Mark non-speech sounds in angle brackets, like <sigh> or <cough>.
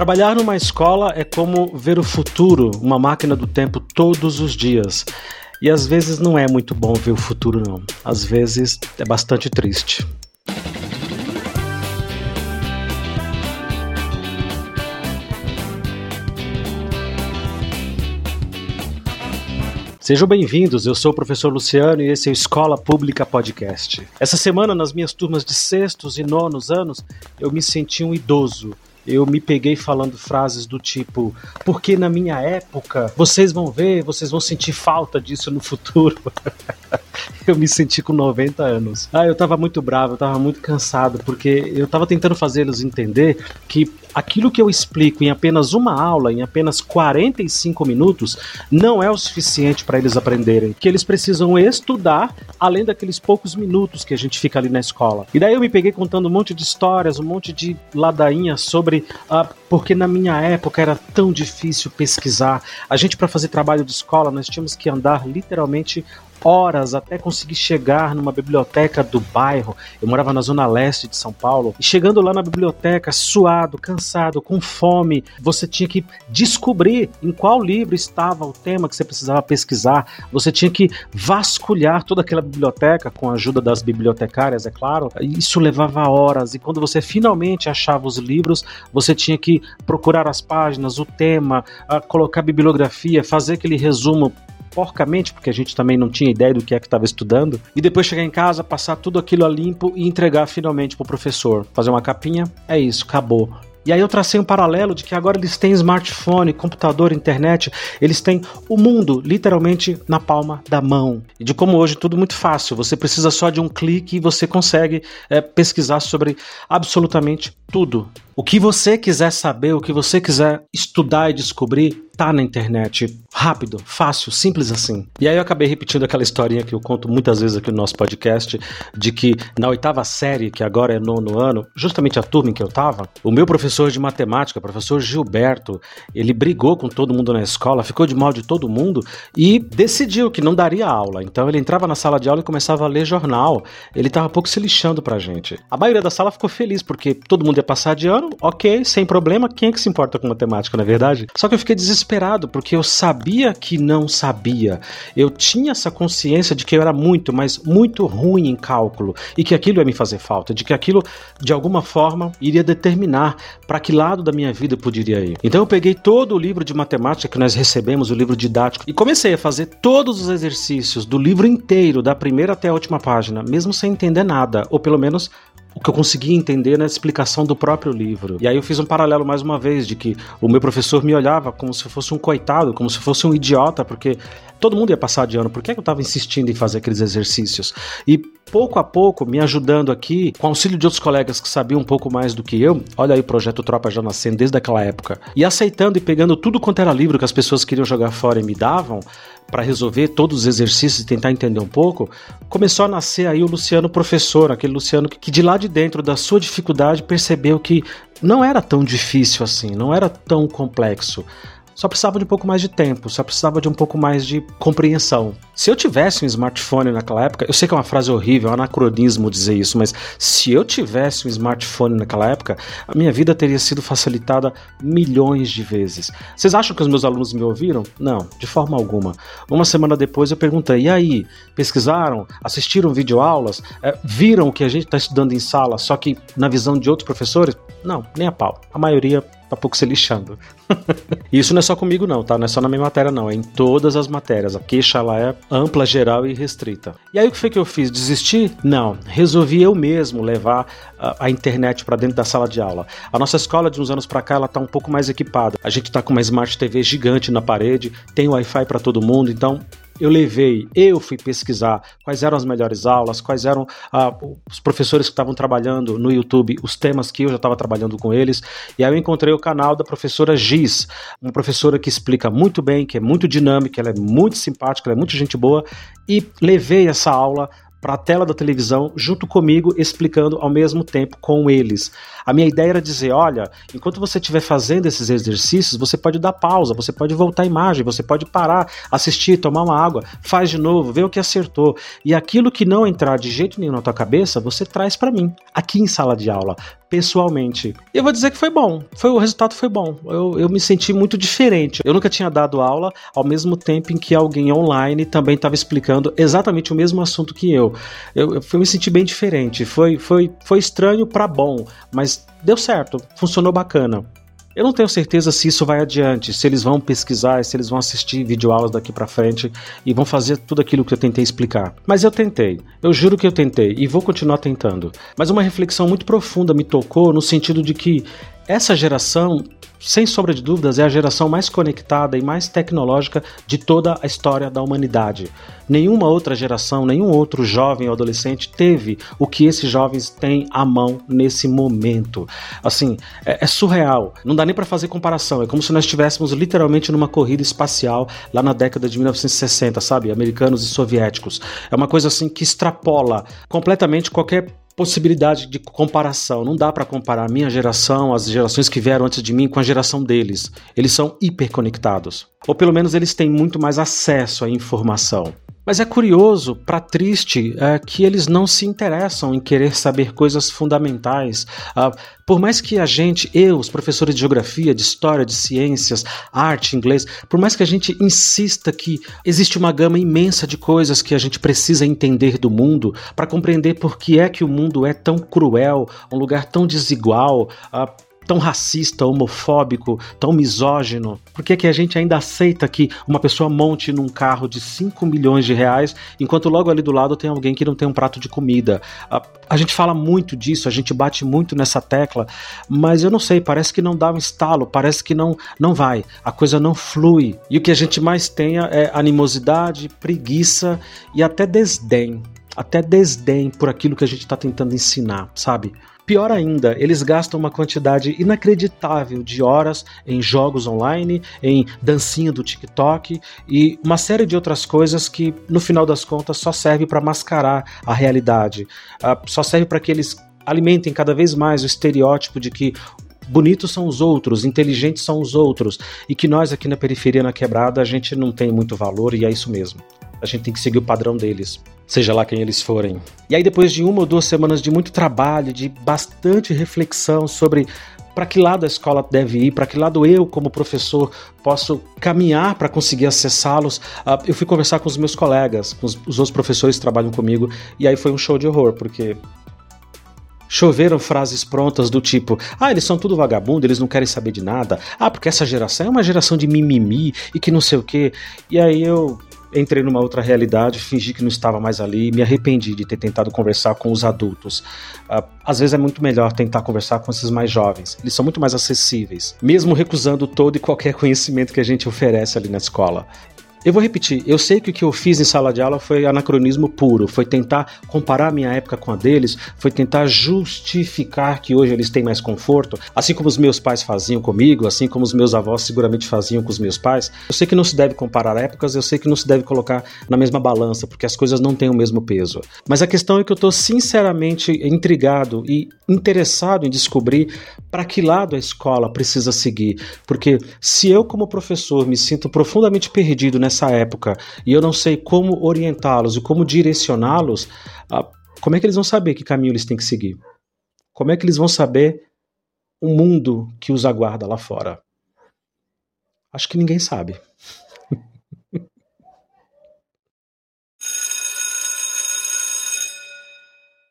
Trabalhar numa escola é como ver o futuro, uma máquina do tempo todos os dias. E às vezes não é muito bom ver o futuro, não. Às vezes é bastante triste. Sejam bem-vindos, eu sou o professor Luciano e esse é o Escola Pública Podcast. Essa semana, nas minhas turmas de sextos e nonos anos, eu me senti um idoso eu me peguei falando frases do tipo: porque na minha época, vocês vão ver, vocês vão sentir falta disso no futuro. <laughs> <laughs> eu me senti com 90 anos. Ah, eu tava muito bravo, eu tava muito cansado, porque eu tava tentando fazê-los entender que aquilo que eu explico em apenas uma aula, em apenas 45 minutos, não é o suficiente para eles aprenderem. Que eles precisam estudar além daqueles poucos minutos que a gente fica ali na escola. E daí eu me peguei contando um monte de histórias, um monte de ladainha sobre ah, porque na minha época era tão difícil pesquisar. A gente, para fazer trabalho de escola, nós tínhamos que andar literalmente horas até conseguir chegar numa biblioteca do bairro. Eu morava na zona leste de São Paulo. E chegando lá na biblioteca, suado, cansado, com fome, você tinha que descobrir em qual livro estava o tema que você precisava pesquisar. Você tinha que vasculhar toda aquela biblioteca com a ajuda das bibliotecárias, é claro. Isso levava horas. E quando você finalmente achava os livros, você tinha que procurar as páginas, o tema, colocar bibliografia, fazer aquele resumo porcamente, porque a gente também não tinha ideia do que é que estava estudando, e depois chegar em casa, passar tudo aquilo a limpo e entregar finalmente pro professor. Fazer uma capinha, é isso, acabou. E aí eu tracei um paralelo de que agora eles têm smartphone, computador, internet, eles têm o mundo literalmente na palma da mão. E de como hoje tudo muito fácil, você precisa só de um clique e você consegue é, pesquisar sobre absolutamente tudo. O que você quiser saber, o que você quiser estudar e descobrir, tá na internet. Rápido, fácil, simples assim. E aí eu acabei repetindo aquela historinha que eu conto muitas vezes aqui no nosso podcast, de que na oitava série, que agora é nono ano, justamente a turma em que eu tava, o meu professor de matemática, professor Gilberto, ele brigou com todo mundo na escola, ficou de mal de todo mundo e decidiu que não daria aula. Então ele entrava na sala de aula e começava a ler jornal. Ele tava pouco se lixando pra gente. A maioria da sala ficou feliz porque todo mundo ia passar de ano, ok, sem problema, quem é que se importa com matemática, na é verdade? Só que eu fiquei desesperado, porque eu sabia que não sabia. Eu tinha essa consciência de que eu era muito, mas muito ruim em cálculo e que aquilo ia me fazer falta, de que aquilo, de alguma forma, iria determinar para que lado da minha vida eu poderia ir. Então eu peguei todo o livro de matemática que nós recebemos, o livro didático, e comecei a fazer todos os exercícios do livro inteiro, da primeira até a última página, mesmo sem entender nada, ou pelo menos o que eu consegui entender na explicação do próprio livro. E aí eu fiz um paralelo mais uma vez de que o meu professor me olhava como se fosse um coitado, como se fosse um idiota, porque todo mundo ia passar de ano, por que eu estava insistindo em fazer aqueles exercícios? E pouco a pouco, me ajudando aqui, com auxílio de outros colegas que sabiam um pouco mais do que eu, olha aí o projeto Tropa já nascendo desde aquela época, e aceitando e pegando tudo quanto era livro que as pessoas queriam jogar fora e me davam, para resolver todos os exercícios e tentar entender um pouco, começou a nascer aí o Luciano professor, aquele Luciano que de lá de dentro da sua dificuldade percebeu que não era tão difícil assim, não era tão complexo só precisava de um pouco mais de tempo, só precisava de um pouco mais de compreensão. Se eu tivesse um smartphone naquela época, eu sei que é uma frase horrível, é um anacronismo dizer isso, mas se eu tivesse um smartphone naquela época, a minha vida teria sido facilitada milhões de vezes. Vocês acham que os meus alunos me ouviram? Não, de forma alguma. Uma semana depois eu perguntei: e aí? Pesquisaram? Assistiram videoaulas? É, viram o que a gente está estudando em sala, só que na visão de outros professores? Não, nem a pau. A maioria tá pouco se lixando. <laughs> Isso não é só comigo não, tá? Não é só na minha matéria não, é em todas as matérias. A queixa lá é ampla, geral e restrita. E aí o que foi que eu fiz? Desistir? Não, resolvi eu mesmo levar a, a internet para dentro da sala de aula. A nossa escola de uns anos para cá ela tá um pouco mais equipada. A gente tá com uma Smart TV gigante na parede, tem Wi-Fi para todo mundo, então eu levei, eu fui pesquisar quais eram as melhores aulas, quais eram ah, os professores que estavam trabalhando no YouTube, os temas que eu já estava trabalhando com eles. E aí eu encontrei o canal da professora Giz, uma professora que explica muito bem, que é muito dinâmica, ela é muito simpática, ela é muito gente boa, e levei essa aula para a tela da televisão junto comigo, explicando ao mesmo tempo com eles. A minha ideia era dizer: olha, enquanto você estiver fazendo esses exercícios, você pode dar pausa, você pode voltar a imagem, você pode parar, assistir, tomar uma água, faz de novo, vê o que acertou. E aquilo que não entrar de jeito nenhum na tua cabeça, você traz para mim, aqui em sala de aula pessoalmente. E eu vou dizer que foi bom. Foi, o resultado foi bom. Eu, eu me senti muito diferente. Eu nunca tinha dado aula ao mesmo tempo em que alguém online também estava explicando exatamente o mesmo assunto que eu. Eu, eu, eu me senti bem diferente. Foi, foi, foi estranho para bom, mas deu certo. Funcionou bacana. Eu não tenho certeza se isso vai adiante, se eles vão pesquisar, se eles vão assistir videoaulas daqui para frente e vão fazer tudo aquilo que eu tentei explicar. Mas eu tentei, eu juro que eu tentei e vou continuar tentando. Mas uma reflexão muito profunda me tocou no sentido de que essa geração sem sombra de dúvidas, é a geração mais conectada e mais tecnológica de toda a história da humanidade. Nenhuma outra geração, nenhum outro jovem ou adolescente teve o que esses jovens têm à mão nesse momento. Assim, é, é surreal. Não dá nem para fazer comparação. É como se nós estivéssemos literalmente numa corrida espacial lá na década de 1960, sabe? Americanos e soviéticos. É uma coisa assim que extrapola completamente qualquer possibilidade de comparação. Não dá para comparar a minha geração, as gerações que vieram antes de mim, com a geração deles. Eles são hiperconectados. Ou pelo menos eles têm muito mais acesso à informação. Mas é curioso, para triste, é, que eles não se interessam em querer saber coisas fundamentais. Ah, por mais que a gente, eu, os professores de geografia, de história, de ciências, arte, inglês, por mais que a gente insista que existe uma gama imensa de coisas que a gente precisa entender do mundo para compreender por que é que o mundo é tão cruel, um lugar tão desigual. Ah, tão racista, homofóbico, tão misógino? Por que, que a gente ainda aceita que uma pessoa monte num carro de 5 milhões de reais, enquanto logo ali do lado tem alguém que não tem um prato de comida? A, a gente fala muito disso, a gente bate muito nessa tecla, mas eu não sei, parece que não dá um estalo, parece que não, não vai, a coisa não flui. E o que a gente mais tem é animosidade, preguiça e até desdém até desdém por aquilo que a gente está tentando ensinar, sabe? Pior ainda, eles gastam uma quantidade inacreditável de horas em jogos online, em dancinha do TikTok e uma série de outras coisas que, no final das contas, só serve para mascarar a realidade. Uh, só serve para que eles alimentem cada vez mais o estereótipo de que bonitos são os outros, inteligentes são os outros, e que nós aqui na periferia, na quebrada, a gente não tem muito valor e é isso mesmo. A gente tem que seguir o padrão deles seja lá quem eles forem. E aí, depois de uma ou duas semanas de muito trabalho, de bastante reflexão sobre para que lado a escola deve ir, para que lado eu, como professor, posso caminhar para conseguir acessá-los. Uh, eu fui conversar com os meus colegas, com os, os outros professores que trabalham comigo, e aí foi um show de horror, porque choveram frases prontas do tipo: ah, eles são tudo vagabundo, eles não querem saber de nada. Ah, porque essa geração é uma geração de mimimi e que não sei o quê. E aí eu entrei numa outra realidade, fingi que não estava mais ali, me arrependi de ter tentado conversar com os adultos. Uh, às vezes é muito melhor tentar conversar com esses mais jovens, eles são muito mais acessíveis, mesmo recusando todo e qualquer <laughs> conhecimento que a gente oferece ali na escola. Eu vou repetir, eu sei que o que eu fiz em sala de aula foi anacronismo puro, foi tentar comparar a minha época com a deles, foi tentar justificar que hoje eles têm mais conforto, assim como os meus pais faziam comigo, assim como os meus avós seguramente faziam com os meus pais. Eu sei que não se deve comparar épocas, eu sei que não se deve colocar na mesma balança, porque as coisas não têm o mesmo peso. Mas a questão é que eu estou sinceramente intrigado e interessado em descobrir para que lado a escola precisa seguir, porque se eu como professor me sinto profundamente perdido nessa nessa época e eu não sei como orientá-los e como direcioná-los, como é que eles vão saber que caminho eles têm que seguir? Como é que eles vão saber o mundo que os aguarda lá fora? Acho que ninguém sabe.